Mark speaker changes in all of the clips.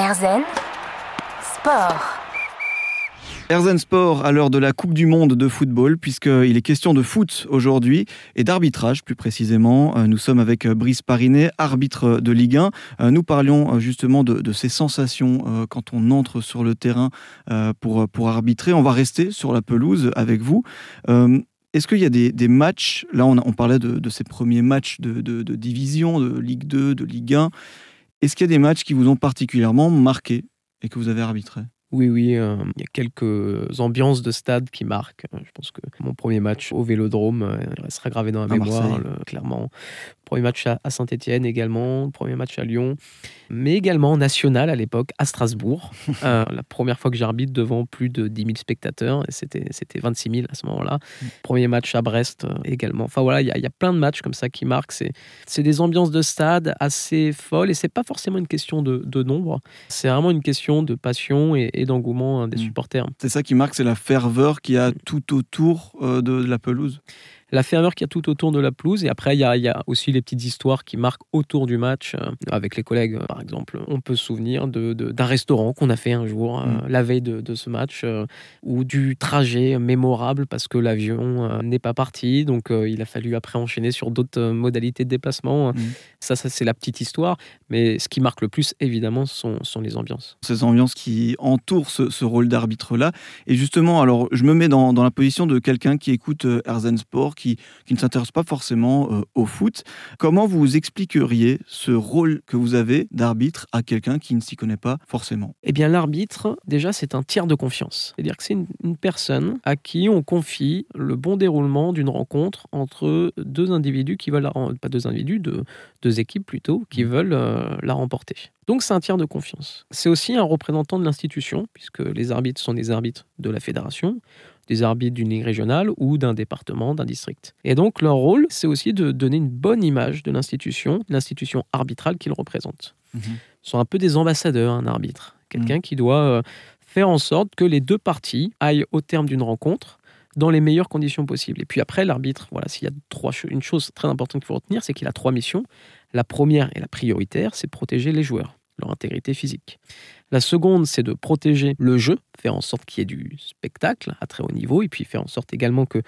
Speaker 1: Erzen Sport.
Speaker 2: Erzen Sport à l'heure de la Coupe du Monde de football, puisqu'il est question de foot aujourd'hui et d'arbitrage plus précisément. Euh, nous sommes avec euh, Brice Parinet, arbitre de Ligue 1. Euh, nous parlions justement de, ces sensations quand on entre sur le terrain pour, pour arbitrer. On va rester sur la pelouse avec vous. Est-ce qu'il y a des, matchs, là on, parlait de, ces premiers matchs de, de, division, de Ligue 2, de Ligue 1, est-ce qu'il y a des matchs qui vous ont particulièrement marqué et que vous avez arbitré?
Speaker 3: Oui, oui, euh, il y a quelques ambiances de stade qui marquent. Je pense que mon premier match au Vélodrome euh, il restera gravé dans la mémoire, clairement premier match à Saint-Etienne également, le premier match à Lyon, mais également national à l'époque à Strasbourg. Euh, la première fois que j'arbitre devant plus de 10 000 spectateurs, c'était, c'était 26 000 à ce moment-là. Mm. Premier match à Brest euh, également. Enfin voilà, il y, a plein de matchs comme ça qui marquent. C'est, c'est des ambiances de stade assez folles, et c'est pas forcément une question de, de nombre, c'est vraiment une question de passion et, d'engouement hein, des mm. supporters.
Speaker 2: C'est ça qui marque, c'est la ferveur qu'il y a mm. tout autour euh, de la pelouse?
Speaker 3: La ferveur qu'il y a tout autour de la pelouse. Et après, il y a, aussi les petites histoires qui marquent autour du match. Euh, avec les collègues, euh, par exemple, on peut se souvenir d'un restaurant qu'on a fait un jour, euh, mm. la veille de, ce match, ou du trajet mémorable parce que l'avion n'est pas parti. Donc, il a fallu après enchaîner sur d'autres modalités de déplacement. Mm. Ça, ça c'est la petite histoire. Mais ce qui marque le plus, évidemment, sont, sont les ambiances.
Speaker 2: Ces ambiances qui entourent ce, rôle d'arbitre-là. Et justement, alors, je me mets dans, dans la position de quelqu'un qui écoute Herzen Sport, qui, ne s'intéressent pas forcément euh, au foot. Comment vous expliqueriez ce rôle que vous avez d'arbitre à quelqu'un qui ne s'y connaît pas forcément?
Speaker 3: Eh bien, l'arbitre, déjà, c'est un tiers de confiance. C'est-à-dire que c'est une, personne à qui on confie le bon déroulement d'une rencontre entre deux individus qui veulent pas deux individus, deux, équipes plutôt, qui mmh. veulent euh, la remporter. Donc c'est un tiers de confiance. C'est aussi un représentant de l'institution, puisque les arbitres sont des arbitres de la fédération des arbitres d'une ligue régionale ou d'un département, d'un district. Et donc leur rôle, c'est aussi de donner une bonne image de l'institution, l'institution arbitrale qu'ils représentent. Ils sont un peu des ambassadeurs, un arbitre. Quelqu'un mhm. qui doit euh, faire en sorte que les deux parties aillent au terme d'une rencontre dans les meilleures conditions possibles. Et puis après, l'arbitre, voilà, s'il y a trois, une chose très importante qu'il faut retenir, c'est qu'il a trois missions. La première et la prioritaire, c'est de protéger les joueurs leur intégrité physique. La seconde, c'est de protéger le jeu, faire en sorte qu'il y ait du spectacle à très haut niveau, et puis faire en sorte également que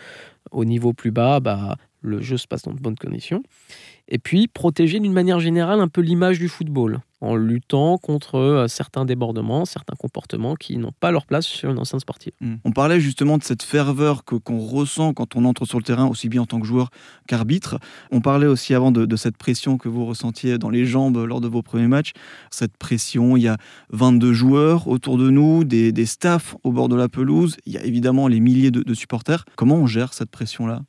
Speaker 3: au niveau plus bas, bah, le jeu se passe dans de bonnes conditions. Et puis protéger d'une manière générale un peu l'image du football en luttant contre euh, certains débordements, certains comportements qui n'ont pas leur place sur une enceinte sportive.
Speaker 2: Hmm. On parlait justement de cette ferveur que, qu'on ressent quand on entre sur le terrain, aussi bien en tant que joueur qu'arbitre. On parlait aussi avant de, cette pression que vous ressentiez dans les jambes lors de vos premiers matchs. Cette pression, il y a 22 joueurs autour de nous, des, des staffs au bord de la pelouse, il y a évidemment les milliers de, de supporters. Comment on gère cette pression-là?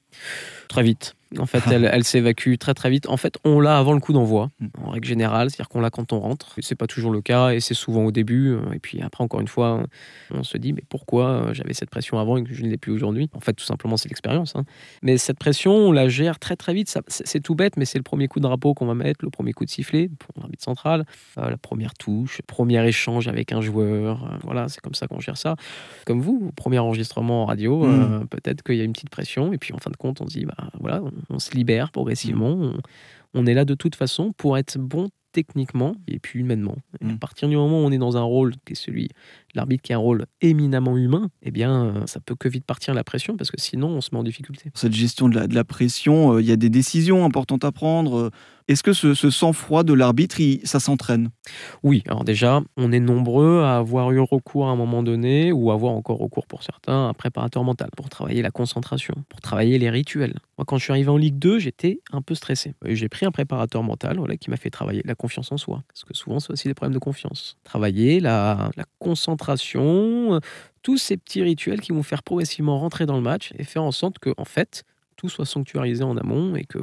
Speaker 3: Très vite. En fait, elle, s'évacue très très vite. En fait, on l'a avant le coup d'envoi, en règle générale, c'est-à-dire qu'on l'a quand on rentre. C'est pas toujours le cas et c'est souvent au début. Euh, et puis après, encore une fois, on se dit mais pourquoi euh, j'avais cette pression avant et que je ne l'ai plus aujourd'hui? En fait, tout simplement, c'est l'expérience. Hein. Mais cette pression, on la gère très très vite. C'est tout bête, mais c'est le premier coup de drapeau qu'on va mettre, le premier coup de sifflet pour l'arbitre central, euh, la première touche, premier échange avec un joueur. voilà, c'est comme ça qu'on gère ça. Comme vous, premier enregistrement en radio, mm. peut-être qu'il y a une petite pression et puis en fin de compte, on se dit bah voilà on se libère progressivement. Mm. On, est là de toute façon pour être bon techniquement et puis humainement. à mm. partir du moment où on est dans un rôle qui est celui l'arbitre qui a un rôle éminemment humain, eh bien, euh, ça peut que vite partir la pression parce que sinon, on se met en difficulté.
Speaker 2: Cette gestion de la, pression, euh, il y a des décisions importantes à prendre. Est-ce que ce, sang-froid de l'arbitre, ça s'entraîne?
Speaker 3: Oui, alors déjà, on est nombreux à avoir eu recours à un moment donné, ou avoir encore recours pour certains, à un préparateur mental pour travailler la concentration, pour travailler les rituels. Moi, quand je suis arrivé en Ligue 2, j'étais un peu stressé. J'ai pris un préparateur mental qui m'a fait travailler la confiance en soi, parce que souvent, c'est aussi des problèmes de confiance. Travailler la, la concentration tous ces petits rituels qui vont faire progressivement rentrer dans le match et faire en sorte que, en fait, tout soit sanctuarisé en amont et que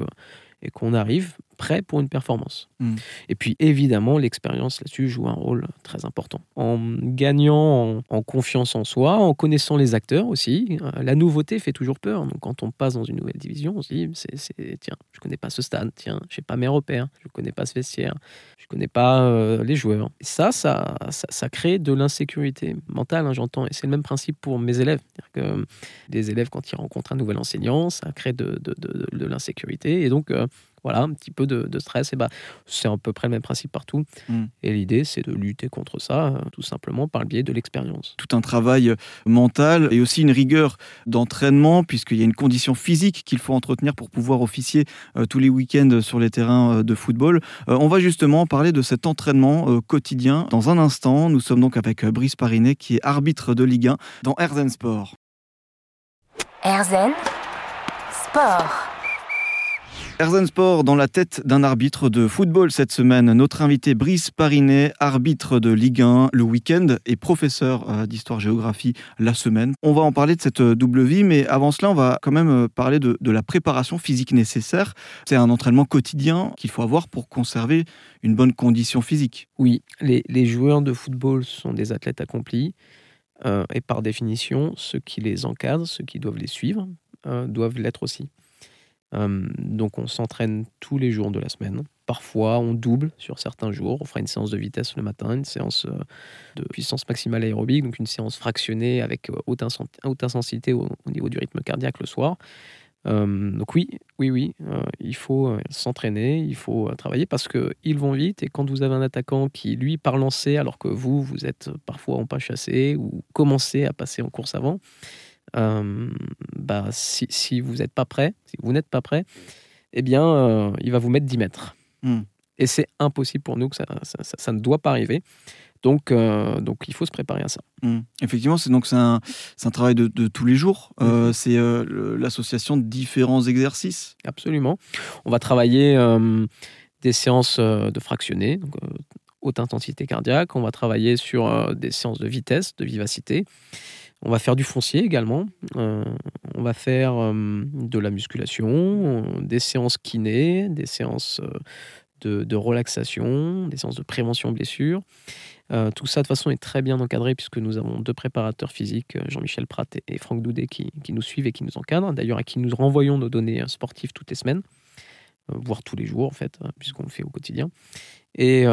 Speaker 3: et qu'on arrive prêt pour une performance. Hmm. Et puis évidemment, l'expérience là-dessus joue un rôle très important. En gagnant en, confiance en soi, en connaissant les acteurs aussi, euh, la nouveauté fait toujours peur. Donc quand on passe dans une nouvelle division, on se dit, c'est, tiens, je connais pas ce stade, tiens, je n'ai pas mes repères, je connais pas ce vestiaire, je connais pas euh, les joueurs. Et ça, ça, ça, crée de l'insécurité mentale, hein, j'entends. Et c'est le même principe pour mes élèves. Que euh, les élèves, quand ils rencontrent un nouvel enseignant, ça crée de, de, de, l'insécurité. Et donc, voilà, un petit peu de, de stress, et bah, c'est à peu près le même principe partout.
Speaker 2: Mm.
Speaker 3: Et l'idée, c'est de lutter contre ça, euh, tout simplement par le biais de l'expérience.
Speaker 2: Tout un travail mental et aussi une rigueur d'entraînement, puisqu'il y a une condition physique qu'il faut entretenir pour pouvoir officier euh, tous les week-ends sur les terrains euh, de football. Euh, on va justement parler de cet entraînement euh, quotidien dans un instant. Nous sommes donc avec euh, Brice Parinet, qui est arbitre de Ligue 1 dans Herzen Sport.
Speaker 1: Erzen Sport.
Speaker 2: Herzen Sport dans la tête d'un arbitre de football cette semaine. Notre invité Brice Parinet, arbitre de Ligue 1 le week-end et professeur euh, d'histoire-géographie la semaine. On va en parler de cette euh, double vie, mais avant cela, on va quand même euh, parler de, la préparation physique nécessaire. C'est un entraînement quotidien qu'il faut avoir pour conserver une bonne condition physique.
Speaker 3: Oui, les, joueurs de football sont des athlètes accomplis. et par définition, ceux qui les encadrent, ceux qui doivent les suivre, doivent l'être aussi. Euh, donc on s'entraîne tous les jours de la semaine. Parfois on double sur certains jours. On fera une séance de vitesse le matin, une séance euh, de puissance maximale aérobique, donc une séance fractionnée avec euh, haute, intensité au, au niveau du rythme cardiaque le soir. Euh, donc oui, oui, oui, euh, il faut s'entraîner, il faut travailler parce que ils vont vite et quand vous avez un attaquant qui lui part lancer alors que vous, vous êtes parfois en pas chassé ou commencez à passer en course avant, bah, si, si vous n'êtes pas prêt, si vous n'êtes pas prêt, eh bien, euh, il va vous mettre 10 mètres.
Speaker 2: Hmm.
Speaker 3: Et c'est impossible pour nous que ça, ça, ça- ça ne doit pas arriver. Donc, euh, donc il faut se préparer à ça.
Speaker 2: Mm. Effectivement, c'est donc un, un travail de, de tous les jours. Euh, c'est euh, l'association de différents exercices.
Speaker 3: Absolument. On va travailler euh, des séances euh, de fractionnés, donc euh, haute intensité cardiaque. On va travailler sur euh, des séances de vitesse, de vivacité. On va faire du foncier également. Euh, on va faire euh, de la musculation, des séances kiné, des séances euh, de, relaxation, des séances de prévention blessure. Euh, tout ça de toute façon est très bien encadré puisque nous avons deux préparateurs physiques, Jean-Michel Pratt et- Franck Doudet, qui, nous suivent et qui nous encadrent. D'ailleurs, à qui nous renvoyons nos données sportives toutes les semaines, voire tous les jours en fait, puisqu'on le fait au quotidien. Et,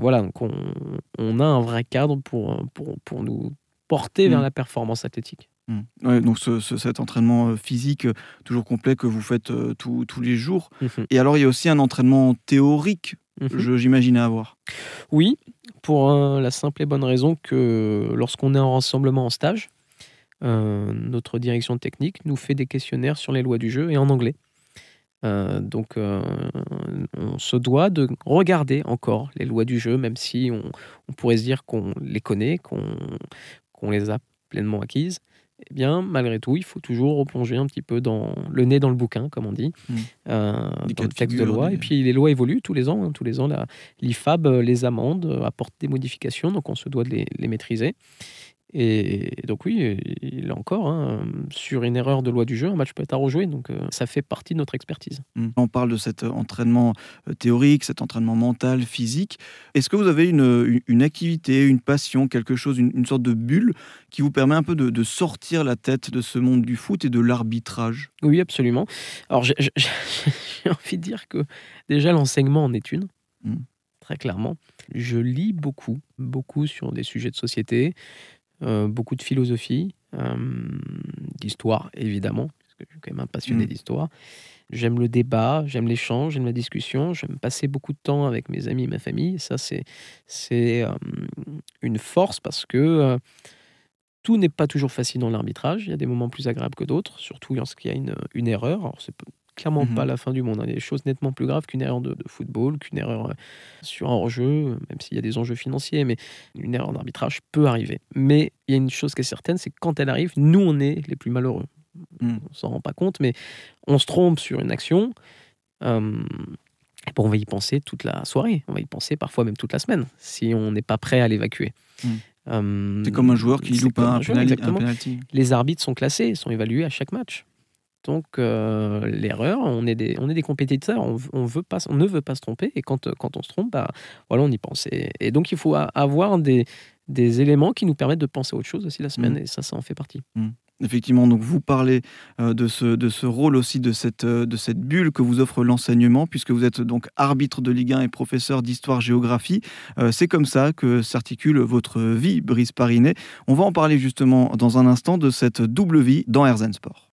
Speaker 3: voilà, donc on, a un vrai cadre pour, pour nous porter vers
Speaker 2: Mm.
Speaker 3: la performance athlétique.
Speaker 2: Mm. Ouais, donc ce- ce- cet entraînement euh, physique euh, toujours complet que vous faites euh, tous- tous les jours.
Speaker 3: Mhm.
Speaker 2: Et alors, il y a aussi un entraînement théorique,
Speaker 3: Mhm.
Speaker 2: j'imagine, à avoir.
Speaker 3: Oui, pour euh, la simple et bonne raison que lorsqu'on est en rassemblement en stage, euh, notre direction technique nous fait des questionnaires sur les lois du jeu et en anglais. Euh, donc, euh, on se doit de regarder encore les lois du jeu, même si on, on pourrait se dire qu'on les connaît, qu'on qu'on les a pleinement acquises. Eh bien, malgré tout, il faut toujours replonger un petit peu dans le nez dans le bouquin, comme on dit,
Speaker 2: Mm.
Speaker 3: euh, dans le texte de loi.
Speaker 2: des-
Speaker 3: Et puis, les lois évoluent tous les ans. hein. tous les ans, l'IFAB, euh, les amendes, euh, apportent des modifications, donc on se doit de les, les maîtriser. Et donc oui, il encore, hein, sur une erreur de loi du jeu, un match peut être à rejouer, donc euh, ça fait partie de notre expertise.
Speaker 2: Mm. On parle de cet euh, entraînement euh, théorique, cet entraînement mental, physique. Est-ce que vous avez une, activité, une passion, quelque chose, une, une sorte de bulle qui vous permet un peu de, de sortir la tête de ce monde du foot et de l'arbitrage?
Speaker 3: Oui, absolument. Alors j'ai envie de dire que déjà l'enseignement en est une,
Speaker 2: Mm.
Speaker 3: très clairement. Je lis beaucoup, beaucoup sur des sujets de société, beaucoup de philosophie, euh, d'histoire évidemment, parce que je suis quand même un passionné
Speaker 2: Mm.
Speaker 3: d'histoire. J'aime le débat, j'aime l'échange, j'aime la discussion, j'aime passer beaucoup de temps avec mes amis et ma famille. Ça, c'est c'est euh, une force parce que euh, tout n'est pas toujours facile dans l'arbitrage. Il y a des moments plus agréables que d'autres, surtout lorsqu'il y a une, une erreur. Alors, c'est clairement
Speaker 2: Mhm.
Speaker 3: pas la fin du monde. hein. Il y a des choses nettement plus graves qu'une erreur de, de football, qu'une erreur euh, sur un hors-jeu, même s'il y a des enjeux financiers. Mais une erreur d'arbitrage peut arriver. Mais il y a une chose qui est certaine, c'est que quand elle arrive, nous, on est les plus malheureux.
Speaker 2: Mhm.
Speaker 3: On s'en rend pas compte, mais on se trompe sur une action. euh, et bon, on va y penser toute la soirée, on va y penser parfois même toute la semaine, si on n'est pas prêt à l'évacuer.
Speaker 2: Mm.
Speaker 3: Euh,
Speaker 2: C'est comme un joueur qui loupe un,
Speaker 3: joueur,
Speaker 2: pénali- un penalty.
Speaker 3: Les arbitres sont classés, sont évalués à chaque match. Donc euh, l'erreur, on est des, on est des compétiteurs, on, on veut pas, on ne veut pas se tromper, et quand, euh, quand on se trompe, bah, voilà, on y pense. Et, et donc il faut avoir des, des éléments qui nous permettent de penser à autre chose aussi la semaine,
Speaker 2: Mm.
Speaker 3: et ça, ça en fait partie.
Speaker 2: Effectivement, donc vous parlez euh, de, ce, de ce rôle aussi, de cette, de cette bulle que vous offre l'enseignement, puisque vous êtes donc arbitre de Ligue 1 et professeur d'histoire-géographie. C'est comme ça que s'articule votre vie, Brice Parinet. On va en parler justement dans un instant de cette double vie dans Herzen Sport.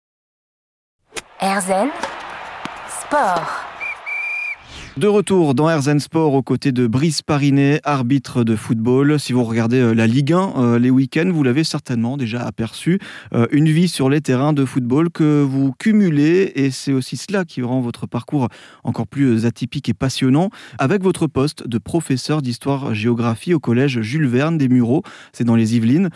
Speaker 1: Erzen Sport.
Speaker 2: De retour dans Herzen Sport aux côtés de Brice Parinet, arbitre de football. Si vous regardez euh, la Ligue 1 euh, les week-ends, vous l'avez certainement déjà aperçu. Euh, une vie sur les terrains de football que vous cumulez et c'est aussi cela qui rend votre parcours encore plus atypique et passionnant avec votre poste de professeur d'histoire-géographie au collège Jules Verne des Mureaux. C'est dans les Yvelines.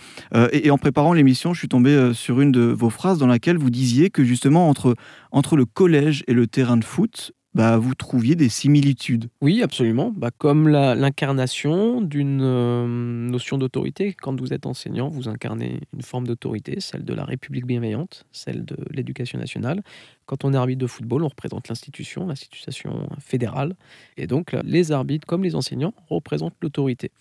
Speaker 2: Et en préparant l'émission, je suis tombé sur une de vos phrases dans laquelle vous disiez que justement entre, entre le collège et le terrain de foot, bah, vous trouviez des similitudes.
Speaker 3: Oui, absolument. Bah, comme l'incarnation d'une euh, notion d'autorité. Quand vous êtes enseignant, vous incarnez une forme d'autorité, celle de la République bienveillante, celle de l'éducation nationale. Quand on est arbitre de football, on représente l'institution, l'institution fédérale. Et donc, les arbitres, comme les enseignants, représentent l'autorité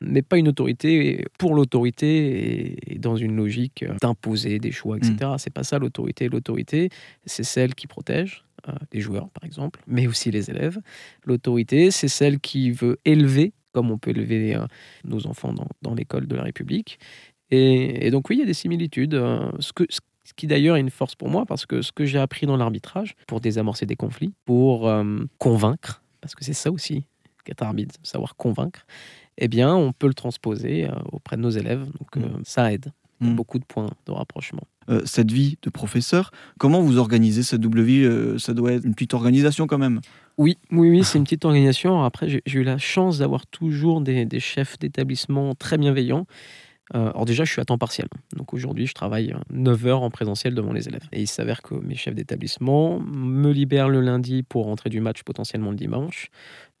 Speaker 3: mais pas une autorité pour l'autorité et dans une logique d'imposer des choix, etc. Ce mm. C'est pas ça l'autorité. L'autorité, c'est celle qui protège, les joueurs par exemple, mais aussi les élèves. L'autorité, c'est celle qui veut élever, comme on peut élever euh, nos enfants dans, dans l'école de la République. Et, donc oui, il y a des similitudes. Euh, ce, que, ce qui d'ailleurs est une force pour moi, parce que ce que j'ai appris dans l'arbitrage, pour désamorcer des conflits, pour convaincre, parce que c'est ça aussi qu'être arbitre, savoir convaincre, eh bien, on peut le transposer auprès de nos élèves. Donc, mm. ça aide. Mm. Beaucoup de points de rapprochement.
Speaker 2: Euh, cette vie de professeur. Comment vous organisez cette double vie euh, Ça doit être une petite organisation quand même.
Speaker 3: Oui, oui, oui, c'est une petite organisation. Après, j'ai eu la chance d'avoir toujours des, chefs d'établissement très bienveillants. Euh, alors déjà, je suis à temps partiel. Donc aujourd'hui, je travaille 9 heures en présentiel devant les élèves. Et il s'avère que mes chefs d'établissement me libèrent le lundi pour rentrer du match potentiellement le dimanche,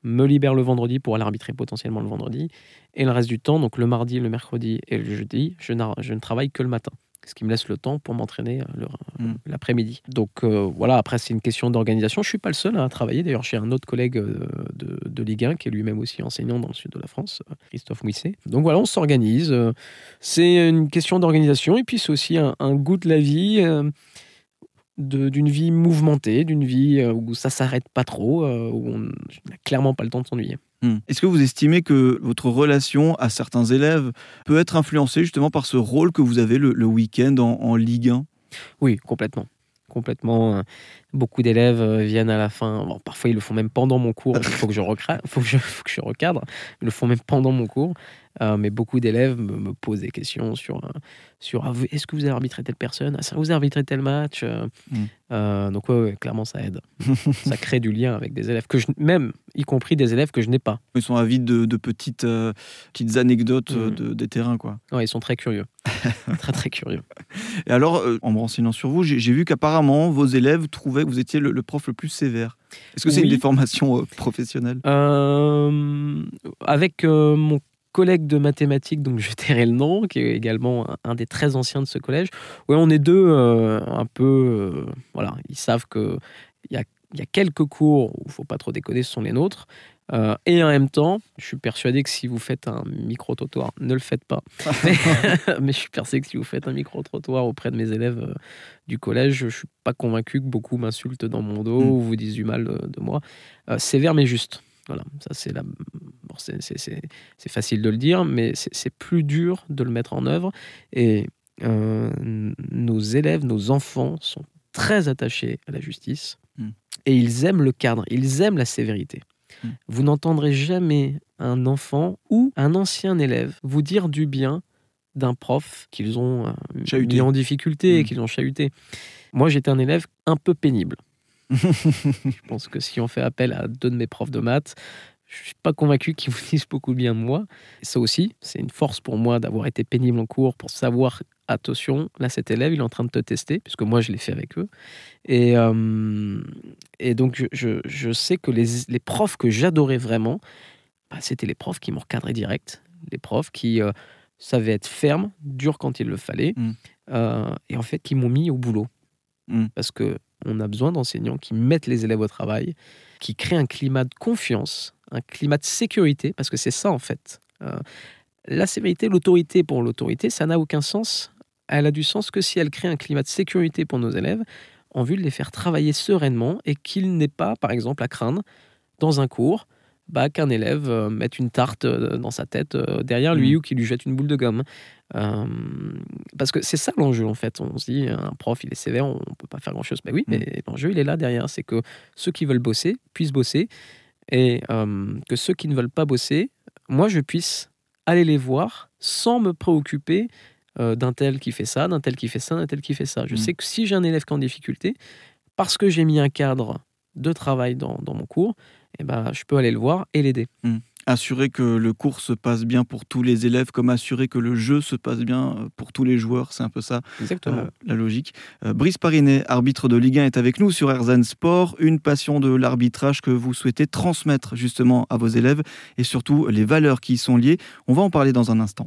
Speaker 3: me libèrent le vendredi pour aller arbitrer potentiellement le vendredi. Et le reste du temps, donc le mardi, le mercredi et le jeudi, je, je ne travaille que le matin ce qui me laisse le temps pour m'entraîner euh, mm. l'après-midi. Donc euh, voilà, après c'est une question d'organisation. Je suis pas le seul à travailler. D'ailleurs, j'ai un autre collègue euh, de, de, Ligue 1 qui est lui-même aussi enseignant dans le sud de la France, Christophe Mouisset. Donc voilà, on s'organise. C'est une question d'organisation et puis c'est aussi un, goût de la vie. D'une vie mouvementée, d'une vie où ça s'arrête pas trop, où on n'a clairement pas le temps de s'ennuyer.
Speaker 2: Hmm. Est-ce que vous estimez que votre relation à certains élèves peut être influencée justement par ce rôle que vous avez le, week-end en, Ligue 1
Speaker 3: Oui, complètement complètement. Euh, beaucoup d'élèves euh, viennent à la fin. parfois, ils le font même pendant mon cours. Il faut que je, faut que je, faut que je recadre. Ils le font même pendant mon cours. Euh, mais beaucoup d'élèves me, posent des questions sur, euh, sur ah, est-ce que vous avez arbitré telle personne? Ah, Vous avez arbitré tel match? Euh, mm. Donc, ouais, clairement, ça aide. ça crée du lien avec des élèves, que je, même y compris des élèves que je n'ai pas.
Speaker 2: Ils sont avides de, petites, petites anecdotes mm. de, des terrains. Quoi.
Speaker 3: Ouais, ils sont très curieux. très, très curieux.
Speaker 2: Et alors, en me renseignant sur vous, j'ai vu qu'apparemment, vos élèves trouvaient que vous étiez le, prof le plus sévère. Est-ce que c'est une déformation professionnelle?
Speaker 3: Avec mon collègue de mathématiques, donc je tairai le nom, qui est également un, des très anciens de ce collège. Oui, on est deux euh, un peu. Euh, voilà, ils savent qu'il y a, y a quelques cours où il ne faut pas trop déconner, ce sont les nôtres. Euh, et en même temps, je suis persuadé que si vous faites un micro-trottoir, ne le faites pas. mais, je suis persuadé que si vous faites un micro-trottoir auprès de mes élèves du collège, je ne suis pas convaincu que beaucoup m'insultent dans mon dos mm. ou vous disent du mal de, moi. sévère mais juste. Voilà, ça c'est la... c'est facile de le dire, mais c'est plus dur de le mettre en œuvre. Et euh, nos élèves, nos enfants sont très attachés à la justice hmm. et ils aiment le cadre, ils aiment la sévérité. Hmm. Vous n'entendrez jamais un enfant ou un ancien élève vous dire du bien d'un prof qu'ils ont euh, mis en difficulté et hmm. qu'ils ont chahuté. Moi, j'étais un élève un peu pénible. Je pense que si on fait appel à deux de mes profs de maths, je suis pas convaincu qu'ils vous disent beaucoup bien de moi. Et ça aussi, c'est une force pour moi d'avoir été pénible en cours pour savoir, attention, là cet élève, il est en train de te tester, puisque moi je l'ai fait avec eux. Et, euh, et donc je, je, sais que les, les profs que j'adorais vraiment, bah, c'était les profs qui m'ont recadré direct, les profs qui euh, savaient être fermes, durs quand il le fallait, mm. euh, et en fait qui m'ont mis au boulot. Mm. Parce que on a besoin d'enseignants qui mettent les élèves au travail, qui créent un climat de confiance, un climat de sécurité, parce que c'est ça en fait. Euh, la sévérité, l'autorité pour l'autorité, ça n'a aucun sens. Elle a du sens que si elle crée un climat de sécurité pour nos élèves, en vue de les faire travailler sereinement et qu'il n'ait pas, par exemple, à craindre dans un cours bah, qu'un élève euh, mette une tarte euh, dans sa tête derrière lui mmh. ou qu'il lui jette une boule de gomme. Euh, parce que c'est ça l'enjeu en fait. On se dit, un prof, il est sévère, on peut pas faire grand chose. Mais oui, mm. mais l'enjeu, il est là derrière. C'est que ceux qui veulent bosser puissent bosser. et euh, que ceux qui ne veulent pas bosser, moi, je puisse aller les voir sans me préoccuper euh, d'un tel qui fait ça, d'un tel qui fait ça, d'un tel qui fait ça. Je
Speaker 2: Mm.
Speaker 3: sais que si j'ai un élève qui est en difficulté, parce que j'ai mis un cadre de travail dans, dans mon cours, eh ben, je peux aller le voir et l'aider.
Speaker 2: Assurer que le cours se passe bien pour tous les élèves, comme assurer que le jeu se passe bien euh, pour tous les joueurs, c'est un peu ça
Speaker 3: Exactement.
Speaker 2: euh, la logique. Euh, Brice Parinet, arbitre de Ligue 1, est avec nous sur RZN Sport, une passion de l'arbitrage que vous souhaitez transmettre justement à vos élèves et surtout les valeurs qui y sont liées. On va en parler dans un instant.